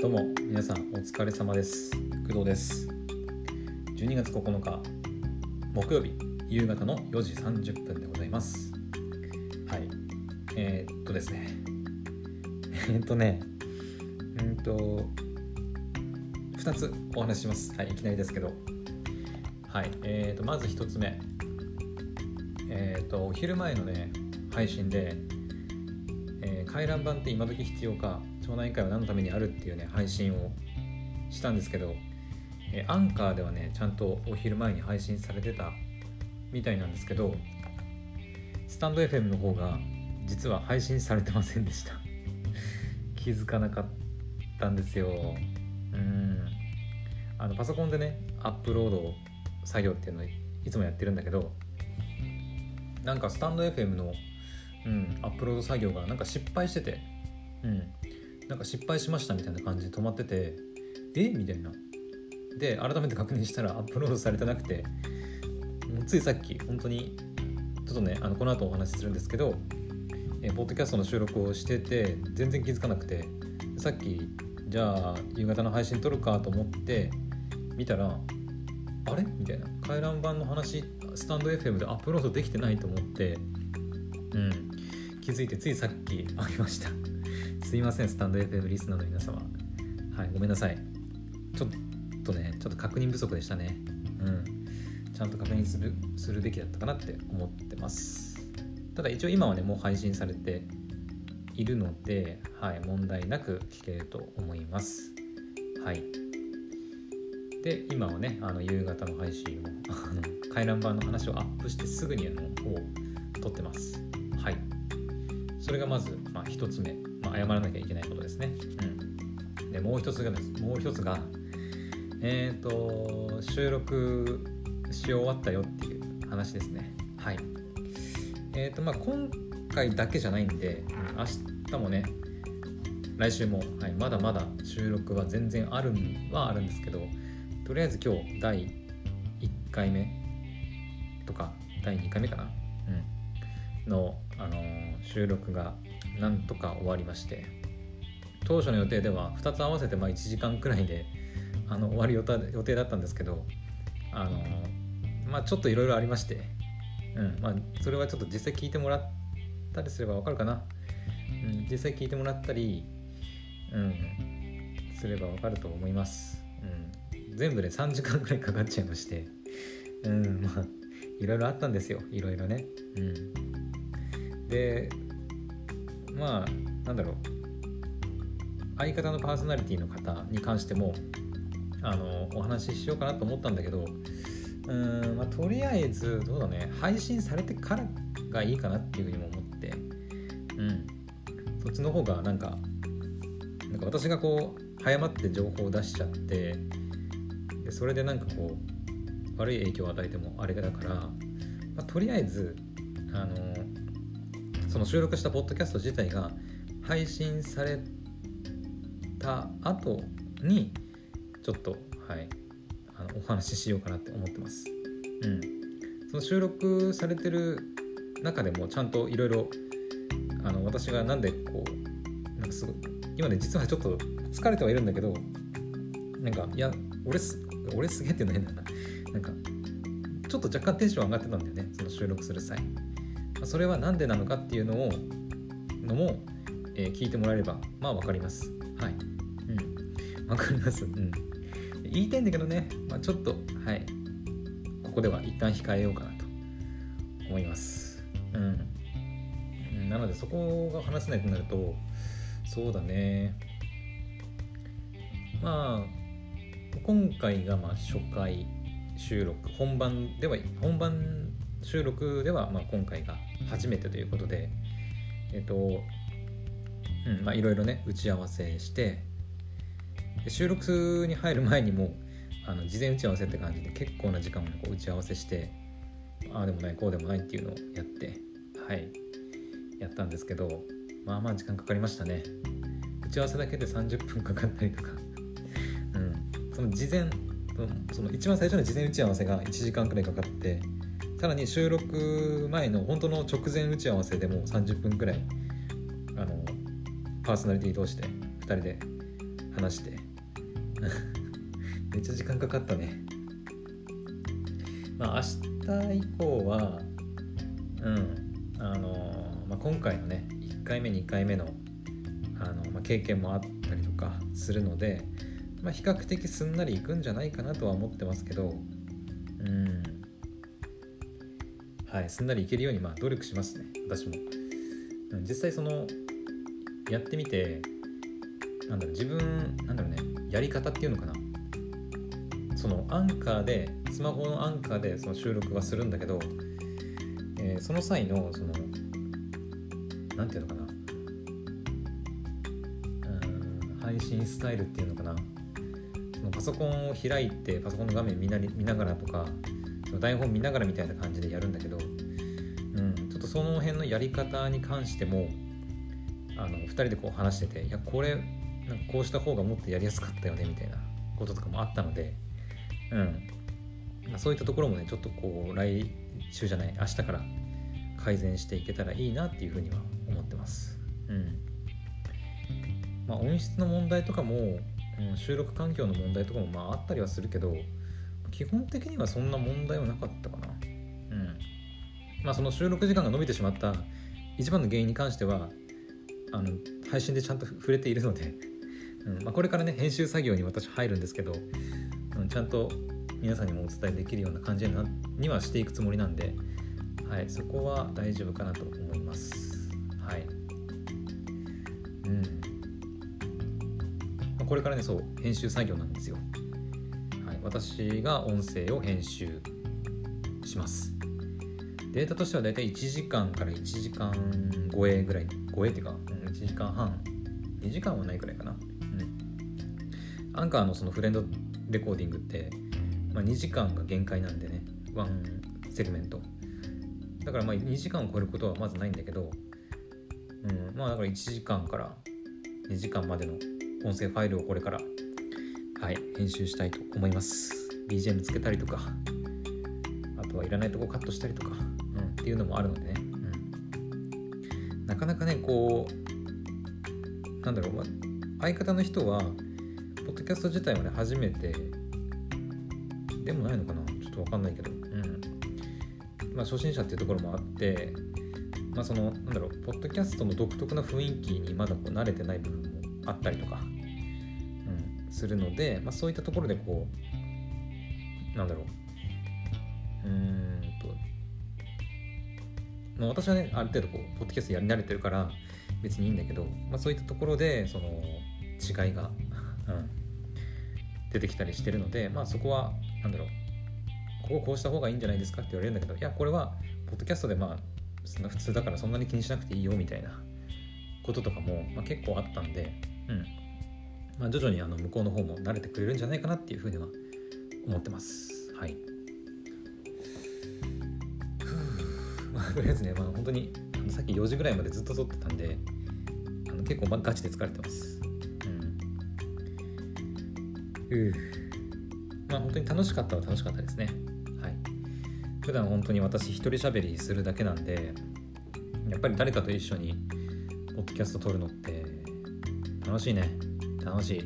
どうも皆さんお疲れ様です。工藤です。12月9日木曜日夕方の4時30分でございます。はい。えー、っとですね。え、っとね。うんと2つお話しします。はいいきなりですけど。はい。えー、っとまず1つ目。え、っとお昼前のね配信で、えー、回覧板って今時必要か町内会は何のためにあるっていうね配信をしたんですけど、え、アンカーではねちゃんとお昼前に配信されてたみたいなんですけどスタンド FM の方が実は配信されてませんでした。気づかなかったんですよ。うん。あのパソコンでねアップロード作業っていうのをいつもやってるんだけどなんかスタンド FM のうん、アップロード作業がなんか失敗してて、うん、なんか失敗しましたみたいな感じで止まってて、え？みたいな。で、改めて確認したらアップロードされてなくて、ついさっき、本当に、ちょっとね、あのこの後お話しするんですけど、えポッドキャストの収録をしてて、全然気づかなくて、さっき、じゃあ、夕方の配信撮るかと思って、見たら、あれ？みたいな。回覧板の話、スタンド FM でアップロードできてないと思って、うん、気づいてついさっきあげましたすいませんスタンド FM リスナーの皆様。はいごめんなさい。ちょっとねちょっと確認不足でしたね。うん。ちゃんと確認するするべきだったかなって思ってます。ただ一応今はねもう配信されているので、はい、問題なく聞けると思います。はい。で今はねあの夕方の配信をあの回覧板の話をアップしてすぐにあのを撮ってます。はい。それがまず、まあ、1つ目、まあ、謝らなきゃいけないことですね。うん。でもう一つがです。もう一つがえっ、ー、と収録し終わったよっていう話ですね。はい。えっ、ー、とまあ今回だけじゃないんで、明日もね来週も、はい、まだまだ収録は全然あるんはあるんですけどとりあえず今日第1回目とか第2回目かな？うん。の、あの収録がなんとか終わりまして当初の予定では2つ合わせてまあ1時間くらいであの終わる予定だったんですけどあのまあちょっといろいろありまして、うんまあ、それはちょっと実際聞いてもらったりすればわかるかな、うん、実際聞いてもらったり、うん、すればわかると思います、うん、全部で3時間くらいかかっちゃいましてうんまあいろいろあったんですよ。いろいろね。うん。でまあなんだろう。相方のパーソナリティの方に関してもあのお話ししようかなと思ったんだけどうん、まあ、とりあえずどうだね。配信されてからがいいかなっていうふうにも思って。うん。そっちの方がなんかなんか私がこう早まって情報を出しちゃってでそれでなんかこう悪い影響を与えてもあれだから、まあ、とりあえずあのその収録したポッドキャスト自体が配信された後にちょっとはいあのお話ししようかなって思ってます。うん、その収録されてる中でもちゃんといろいろ私がなんでこうなんかすごい今ね実はちょっと疲れてはいるんだけどなんかいや俺す俺すげえっていうの変だな。なんかちょっと若干テンション上がってたんだよねその収録する際。それは何でなのかっていうのをのも、えー、聞いてもらえればまあ分かります。はい。うん。分かります。うん。言いたいんだけどね、まあ、ちょっとはい。ここでは一旦控えようかなと思います。うん。なのでそこが話せないとなるとそうだね。まあ今回がまあ初回収録。本番では本番収録ではまあ今回が初めてということでえっとうんまあいろいろね打ち合わせして収録に入る前にもあの事前打ち合わせって感じで結構な時間を、ね、こう打ち合わせしてああでもないこうでもないっていうのをやってはいやったんですけどまあまあ時間かかりましたね。打ち合わせだけで30分かかったりとか。うんその事前その一番最初の事前打ち合わせが1時間くらいかかってさらに収録前の本当の直前打ち合わせでもう30分くらいあのパーソナリティ同士で2人で話して。めっちゃ時間かかったね。まあ明日以降はうんあのまあ、今回のね1回目2回目のあの、まあ、経験もあったりとかするので、まあ、比較的すんなりいくんじゃないかなとは思ってますけどうん。はいすんなりいけるようにまあ努力しますね。私も、実際そのやってみてなんだろう自分なんだろうねやり方っていうのかな。そのアンカーでスマホのアンカーでその収録はするんだけど、えー、その際のその何て言うのかな。うん配信スタイルっていうのかな。そのパソコンを開いてパソコンの画面見な見ながらとか台本見ながらみたいな感じでやるんだけど、うん、ちょっとその辺のやり方に関してもあの2人でこう話してていやこれなんかこうした方がもっとやりやすかったよねみたいなこととかもあったので、うんまあ、そういったところもねちょっとこう来週じゃない明日から改善していけたらいいなっていうふうには思ってます。うんまあ、音質の問題とかも、収録環境の問題とかもまああったりはするけど基本的にはそんな問題はなかったかな。うんまあ、その収録時間が伸びてしまった一番の原因に関してはあの配信でちゃんと触れているのでうんまあ、これからね編集作業に私入るんですけど、うん、ちゃんと皆さんにもお伝えできるような感じにはしていくつもりなんで、はい、そこは大丈夫かなと思います。はい。うん。まあ、これからね、そう、編集作業なんですよ。私が音声を編集します。データとしてはだいたい1時間から1時間超えぐらい、超えっていうか、うん、1時間半、2時間はないくらいかな。アンカーのそのフレンドレコーディングって、まあ、2時間が限界なんでねワンセグメントだからまあ2時間を超えることはまずないんだけど、うん、まあだから1時間から2時間までの音声ファイルをこれからはい。編集したいと思います。BGM つけたりとかあとはいらないとこカットしたりとか、うん、っていうのもあるのでね、うん、なかなかねこうなんだろう、相方の人はポッドキャスト自体はね、初めてでもないのかな？ちょっとわかんないけど、うん。まあ、初心者っていうところもあって、まあ、その、なんだろう、ポッドキャストの独特な雰囲気にまだこう慣れてない部分もあったりとか、するので、まあ、そういったところでこう、なんだろう、うーんと、まあ、私はね、ある程度こう、ポッドキャストやり慣れてるから、別にいいんだけど、まあ、そういったところで、その、違いが、うん、出てきたりしてるので、まあ、そこは何だろう。こここうした方がいいんじゃないですかって言われるんだけどいやこれはポッドキャストでまあそんな普通だからそんなに気にしなくていいよみたいなこととかも、まあ、結構あったんで、うんまあ、徐々にあの向こうの方も慣れてくれるんじゃないかなっていうふうには思ってます。はい。まあとりあえずね、まあ、本当にあのさっき4時ぐらいまでずっと撮ってたんであの結構ガチで疲れてます。うん。まあ本当に楽しかったは楽しかったですね。はい。普段本当に私一人喋りするだけなんでやっぱり誰かと一緒にポッドキャスト撮るのって楽しいね。楽しい。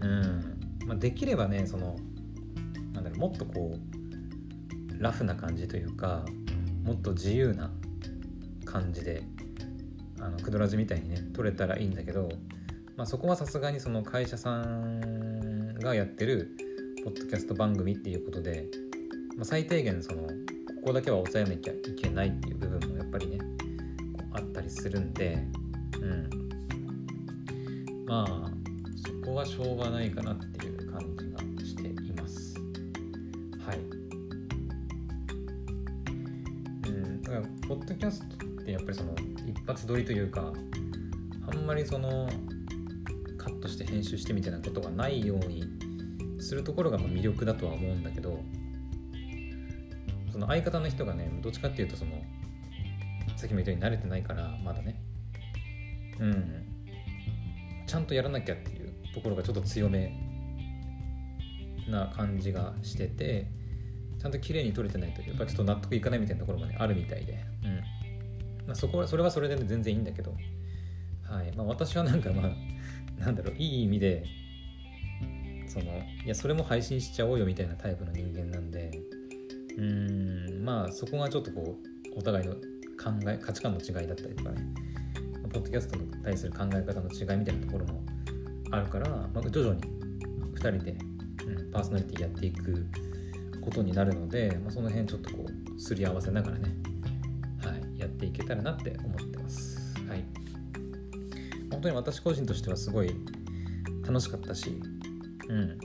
うん。まあできればねそのなんだろうもっとこうラフな感じというかもっと自由な感じであのクドラジみたいにね撮れたらいいんだけど、まあ、そこはさすがにその会社さんがやってるポッドキャスト番組っていうことで、まあ、最低限そのここだけは抑えなきゃいけないっていう部分もやっぱりねあったりするんで、うん、まあそこはしょうがないかなっていう感じがしています。はい。うん、だからポッドキャストってやっぱりその一発撮りというかあんまりそのカットして編集してみたいなことがないようにするところが魅力だとは思うんだけどその相方の人がねどっちかっていうとそのさっきも言ったように慣れてないからまだねうんちゃんとやらなきゃっていうところがちょっと強めな感じがしててちゃんと綺麗に撮れてないとやっぱちょっと納得いかないみたいなところもねあるみたいで、うん。まあ、そこはそれはそれで全然いいんだけど。はい。まあ、私はなんかまあなんだろういい意味でそのいやそれも配信しちゃおうよみたいなタイプの人間なんで。うん。まあそこがちょっとこうお互いの考え価値観の違いだったりとかね。ポッドキャストに対する考え方の違いみたいなところもあるから、まあ、徐々に2人で、うん、パーソナリティやっていくことになるので、まあ、その辺ちょっとこうすり合わせながらね、はい、やっていけたらなって思ってます。はい、本当に私個人としてはすごい楽しかったし、うん、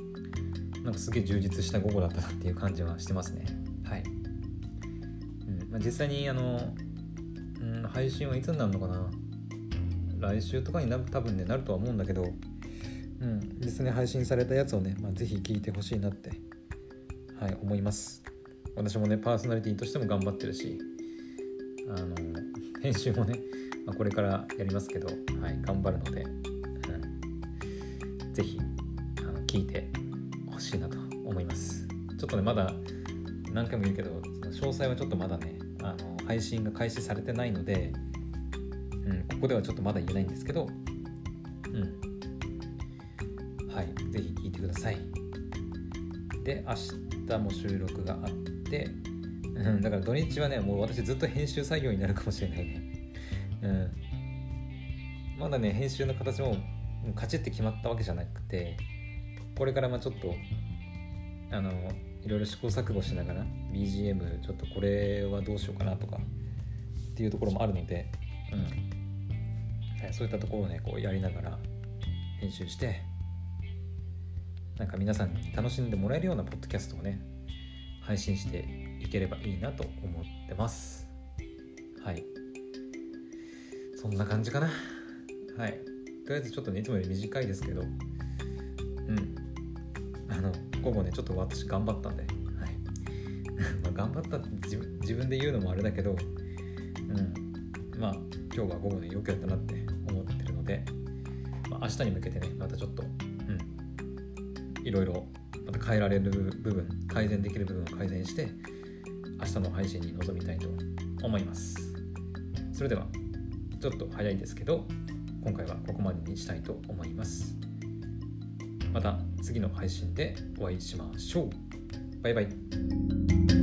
なんかすげえ充実した午後だったなっていう感じはしてますね。はい。うんまあ、実際にあの、うん、配信はいつになるのかな？来週とかにな多分ねなるとは思うんだけど、うん、実際に配信されたやつをね、まあ、ぜひ聞いてほしいなって、はい、思います。私もね、パーソナリティとしても頑張ってるし、あの、編集もね、まあ、これからやりますけど、はい、頑張るので、うん、ぜひ、あの聞いてほしいなと思います。ちょっとね、まだ何回も言うけど、詳細はちょっとまだね、あの配信が開始されてないので、ここではちょっとまだ言えないんですけど、うん。はい、ぜひ聞いてください。で、明日も収録があって、うん、だから土日はね、もう私ずっと編集作業になるかもしれないね。うん。まだね、編集の形もカチッて決まったわけじゃなくて、これからまあちょっと、あの、いろいろ試行錯誤しながら BGM ちょっとこれはどうしようかなとかっていうところもあるので、うん、そういったところをねこうやりながら編集してなんか皆さんに楽しんでもらえるようなポッドキャストをね配信していければいいなと思ってます。はい。そんな感じかな。はい。とりあえずちょっとねいつもより短いですけど。うん。あの午後ねちょっと私頑張ったんで、はい。まあ、頑張ったって自分で言うのもあれだけど。うん。まあ今日は午後ねよくやったなってで、まあ、明日に向けてねまたちょっとうん。いろいろまた変えられる部分改善できる部分を改善して明日の配信に臨みたいと思います。それではちょっと早いですけど今回はここまでにしたいと思います。また次の配信でお会いしましょう。バイバイ。